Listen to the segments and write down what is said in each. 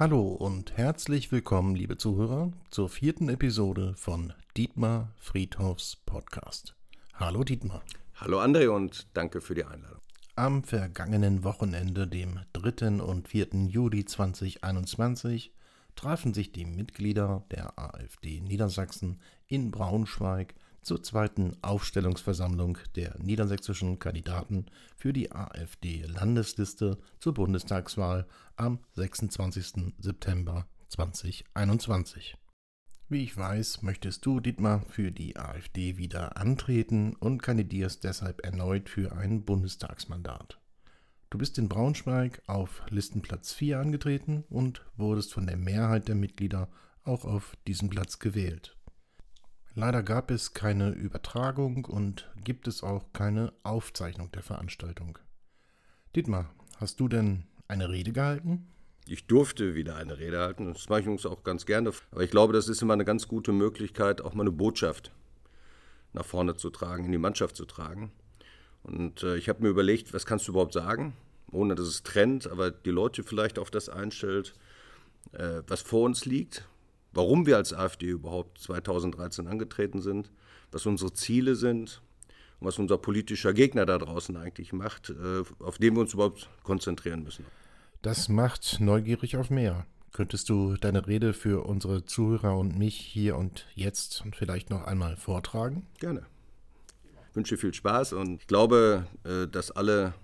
Hallo und herzlich willkommen, liebe Zuhörer, zur vierten Episode von Dietmar Friedhofs Podcast. Hallo Dietmar. Hallo André und danke für die Einladung. Am vergangenen Wochenende, dem 3. und 4. Juli 2021, trafen sich die Mitglieder der AfD Niedersachsen in Braunschweig zur zweiten Aufstellungsversammlung der niedersächsischen Kandidaten für die AfD-Landesliste zur Bundestagswahl am 26. September 2021. Wie ich weiß, möchtest du, Dietmar, für die AfD wieder antreten und kandidierst deshalb erneut für ein Bundestagsmandat. Du bist in Braunschweig auf Listenplatz 4 angetreten und wurdest von der Mehrheit der Mitglieder auch auf diesen Platz gewählt. Leider gab es keine Übertragung und gibt es auch keine Aufzeichnung der Veranstaltung. Dietmar, hast du denn eine Rede gehalten? Ich durfte wieder eine Rede halten. Das mache ich uns auch ganz gerne. Aber ich glaube, das ist immer eine ganz gute Möglichkeit, auch mal eine Botschaft nach vorne zu tragen, in die Mannschaft zu tragen. Und äh, ich habe mir überlegt, was kannst du überhaupt sagen, ohne dass es trennt, aber die Leute vielleicht auf das einstellt, äh, was vor uns liegt, warum wir als AfD überhaupt 2013 angetreten sind, was unsere Ziele sind und was unser politischer Gegner da draußen eigentlich macht, äh, auf den wir uns überhaupt konzentrieren müssen. Das macht neugierig auf mehr. Könntest du deine Rede für unsere Zuhörer und mich hier und jetzt und vielleicht noch einmal vortragen? Gerne. Ich wünsche viel Spaß und ich glaube, äh, dass alle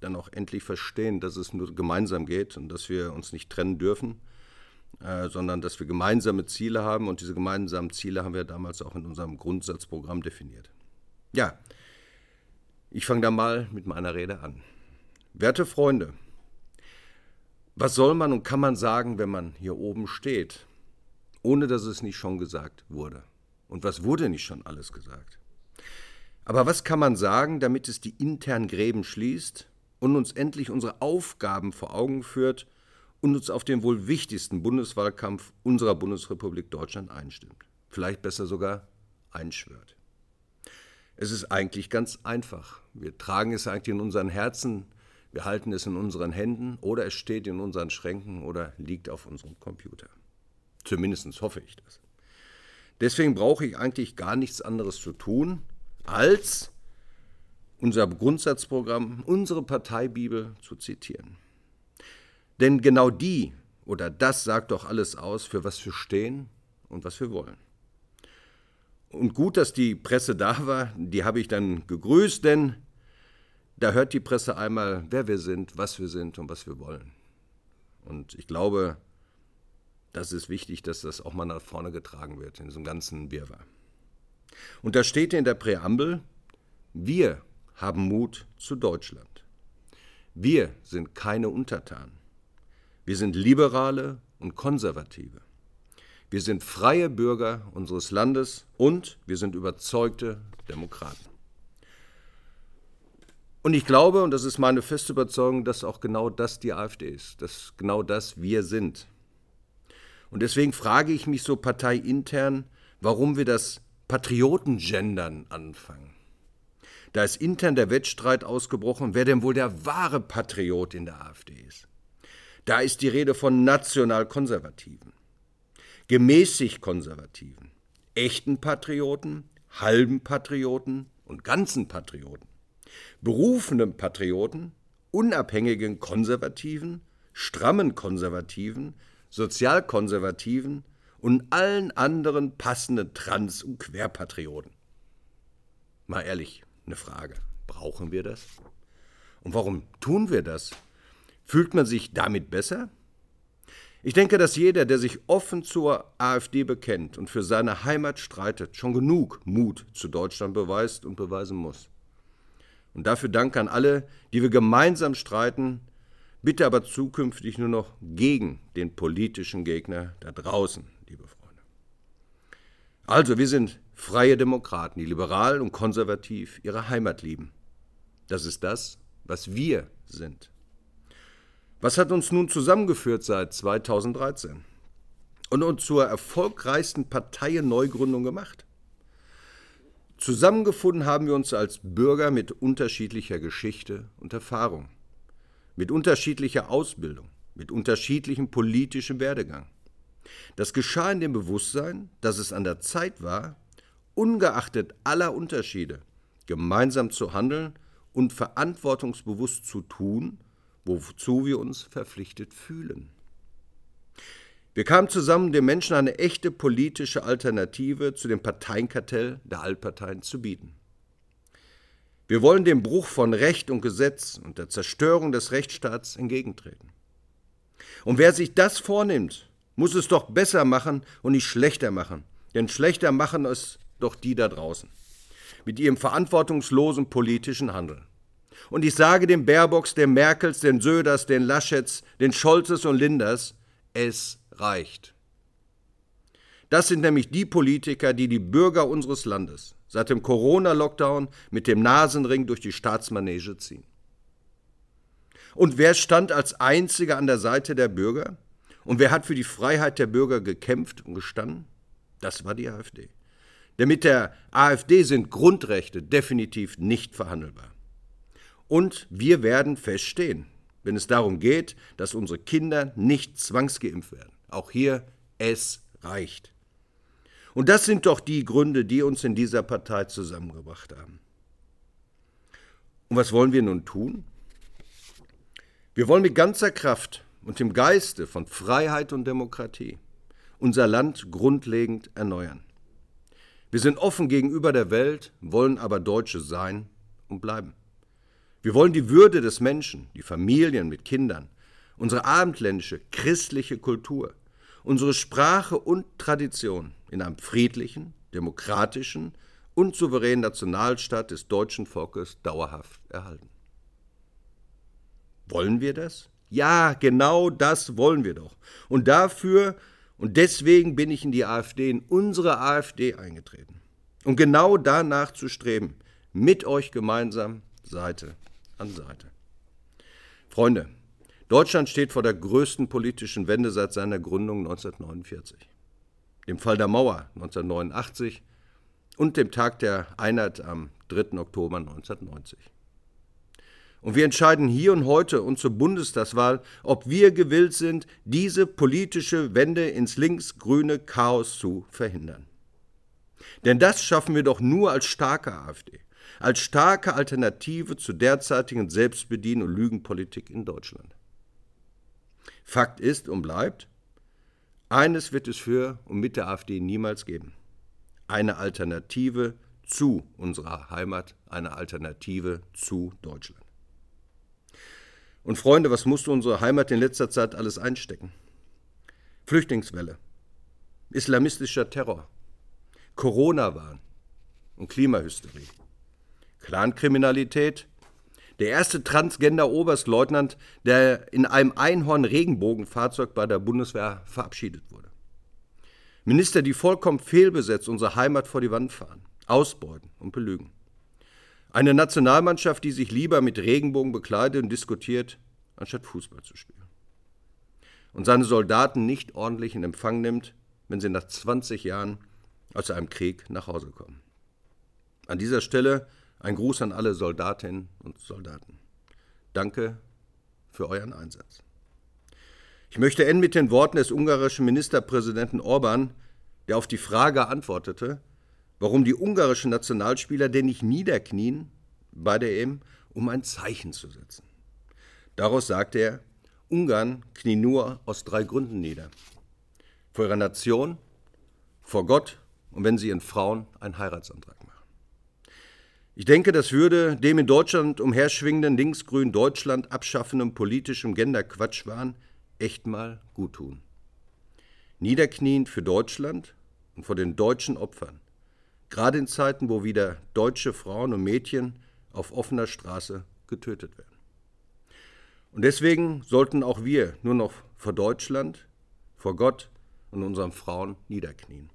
dann auch endlich verstehen, dass es nur gemeinsam geht und dass wir uns nicht trennen dürfen äh, sondern dass wir gemeinsame Ziele haben und diese gemeinsamen Ziele haben wir damals auch in unserem Grundsatzprogramm definiert. Ja, ich fange da mal mit meiner Rede an. Werte Freunde, was soll man und kann man sagen, wenn man hier oben steht, ohne dass es nicht schon gesagt wurde? Und was wurde nicht schon alles gesagt? Aber was kann man sagen, damit es die internen Gräben schließt und uns endlich unsere Aufgaben vor Augen führt und uns auf den wohl wichtigsten Bundeswahlkampf unserer Bundesrepublik Deutschland einstimmt. Vielleicht besser sogar einschwört. Es ist eigentlich ganz einfach. Wir tragen es eigentlich in unseren Herzen, wir halten es in unseren Händen oder es steht in unseren Schränken oder liegt auf unserem Computer. Zumindest hoffe ich das. Deswegen brauche ich eigentlich gar nichts anderes zu tun, als unser Grundsatzprogramm, unsere Parteibibel zu zitieren. Denn genau die oder das sagt doch alles aus, für was wir stehen und was wir wollen. Und gut, dass die Presse da war, die habe ich dann gegrüßt, denn da hört die Presse einmal, wer wir sind, was wir sind und was wir wollen. Und ich glaube, das ist wichtig, dass das auch mal nach vorne getragen wird in diesem ganzen Wirrwarr. Und da steht in der Präambel, wir haben Mut zu Deutschland. Wir sind keine Untertanen. Wir sind Liberale und Konservative. Wir sind freie Bürger unseres Landes und wir sind überzeugte Demokraten. Und ich glaube, und das ist meine feste Überzeugung, dass auch genau das die AfD ist, dass genau das wir sind. Und deswegen frage ich mich so parteiintern, warum wir das Patriotengendern anfangen. Da ist intern der Wettstreit ausgebrochen, wer denn wohl der wahre Patriot in der AfD ist. Da ist die Rede von national-konservativen, gemäßig konservativen, echten Patrioten, halben Patrioten und ganzen Patrioten, berufenen Patrioten, unabhängigen Konservativen, strammen Konservativen, Sozialkonservativen und allen anderen passenden Trans- und Querpatrioten. Mal ehrlich, eine Frage. Brauchen wir das? Und warum tun wir das? Fühlt man sich damit besser? Ich denke, dass jeder, der sich offen zur AfD bekennt und für seine Heimat streitet, schon genug Mut zu Deutschland beweist und beweisen muss. Und dafür Dank an alle, die wir gemeinsam streiten, bitte aber zukünftig nur noch gegen den politischen Gegner da draußen, liebe Freunde. Also, wir sind freie Demokraten, die liberal und konservativ ihre Heimat lieben. Das ist das, was wir sind. Was hat uns nun zusammengeführt seit 2013 und uns zur erfolgreichsten Parteienneugründung gemacht? Zusammengefunden haben wir uns als Bürger mit unterschiedlicher Geschichte und Erfahrung, mit unterschiedlicher Ausbildung, mit unterschiedlichem politischem Werdegang. Das geschah in dem Bewusstsein, dass es an der Zeit war, ungeachtet aller Unterschiede, gemeinsam zu handeln und verantwortungsbewusst zu tun, wozu wir uns verpflichtet fühlen. Wir kamen zusammen, den Menschen eine echte politische Alternative zu dem Parteienkartell der Altparteien zu bieten. Wir wollen dem Bruch von Recht und Gesetz und der Zerstörung des Rechtsstaats entgegentreten. Und wer sich das vornimmt, muss es doch besser machen und nicht schlechter machen. Denn schlechter machen es doch die da draußen. Mit ihrem verantwortungslosen politischen Handeln. Und ich sage den Baerbocks, den Merkels, den Söders, den Laschets, den Scholzes und Linders, es reicht. Das sind nämlich die Politiker, die die Bürger unseres Landes seit dem Corona-Lockdown mit dem Nasenring durch die Staatsmanege ziehen. Und wer stand als einziger an der Seite der Bürger? Und wer hat für die Freiheit der Bürger gekämpft und gestanden? Das war die AfD. Denn mit der AfD sind Grundrechte definitiv nicht verhandelbar. Und wir werden feststehen, wenn es darum geht, dass unsere Kinder nicht zwangsgeimpft werden. Auch hier, es reicht. Und das sind doch die Gründe, die uns in dieser Partei zusammengebracht haben. Und was wollen wir nun tun? Wir wollen mit ganzer Kraft und im Geiste von Freiheit und Demokratie unser Land grundlegend erneuern. Wir sind offen gegenüber der Welt, wollen aber Deutsche sein und bleiben. Wir wollen die Würde des Menschen, die Familien mit Kindern, unsere abendländische christliche Kultur, unsere Sprache und Tradition in einem friedlichen, demokratischen und souveränen Nationalstaat des deutschen Volkes dauerhaft erhalten. Wollen wir das? Ja, genau das wollen wir doch. Und dafür und deswegen bin ich in die AfD, in unsere AfD eingetreten. Um genau danach zu streben, mit euch gemeinsam Seite an Seite. Freunde, Deutschland steht vor der größten politischen Wende seit seiner Gründung 1949. Dem Fall der Mauer 1989 und dem Tag der Einheit am 3. Oktober 1990. Und wir entscheiden hier und heute und zur Bundestagswahl, ob wir gewillt sind, diese politische Wende ins linksgrüne Chaos zu verhindern. Denn das schaffen wir doch nur als starke AfD, als starke Alternative zur derzeitigen Selbstbedien- und Lügenpolitik in Deutschland. Fakt ist und bleibt, eines wird es für und mit der AfD niemals geben. Eine Alternative zu unserer Heimat, eine Alternative zu Deutschland. Und Freunde, was musste unsere Heimat in letzter Zeit alles einstecken? Flüchtlingswelle, islamistischer Terror, Corona-Wahn und Klimahysterie, Clankriminalität, der erste Transgender-Oberstleutnant, der in einem Einhorn-Regenbogenfahrzeug bei der Bundeswehr verabschiedet wurde. Minister, die vollkommen fehlbesetzt unsere Heimat vor die Wand fahren, ausbeuten und belügen. Eine Nationalmannschaft, die sich lieber mit Regenbogen bekleidet und diskutiert, anstatt Fußball zu spielen. Und seine Soldaten nicht ordentlich in Empfang nimmt, wenn sie nach 20 Jahren aus einem Krieg nach Hause kommen. An dieser Stelle ein Gruß an alle Soldatinnen und Soldaten. Danke für euren Einsatz. Ich möchte enden mit den Worten des ungarischen Ministerpräsidenten Orban, der auf die Frage antwortete, warum die ungarischen Nationalspieler denn nicht niederknien bei der EM, um ein Zeichen zu setzen. Daraus sagte er, Ungarn knie nur aus drei Gründen nieder. Vor ihrer Nation, vor Gott und wenn sie ihren Frauen einen Heiratsantrag machen. Ich denke, das würde dem in Deutschland umherschwingenden linksgrün Deutschland abschaffenden politischen Genderquatschwahn echt mal gut tun. Niederkniend für Deutschland und vor den deutschen Opfern gerade in Zeiten, wo wieder deutsche Frauen und Mädchen auf offener Straße getötet werden. Und deswegen sollten auch wir nur noch vor Deutschland, vor Gott und unseren Frauen niederknien.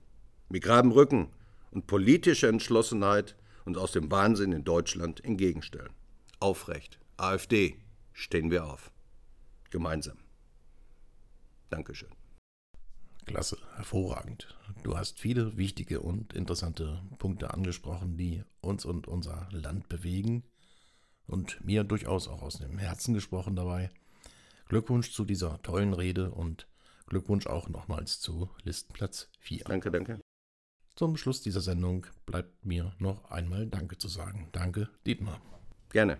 Mit geradem Rücken und politischer Entschlossenheit uns aus dem Wahnsinn in Deutschland entgegenstellen. Aufrecht, AfD, stehen wir auf. Gemeinsam. Dankeschön. Klasse, hervorragend. Du hast viele wichtige und interessante Punkte angesprochen, die uns und unser Land bewegen und mir durchaus auch aus dem Herzen gesprochen dabei. Glückwunsch zu dieser tollen Rede und Glückwunsch auch nochmals zu Listenplatz 4. Danke, danke. Zum Schluss dieser Sendung bleibt mir noch einmal Danke zu sagen. Danke, Dietmar. Gerne.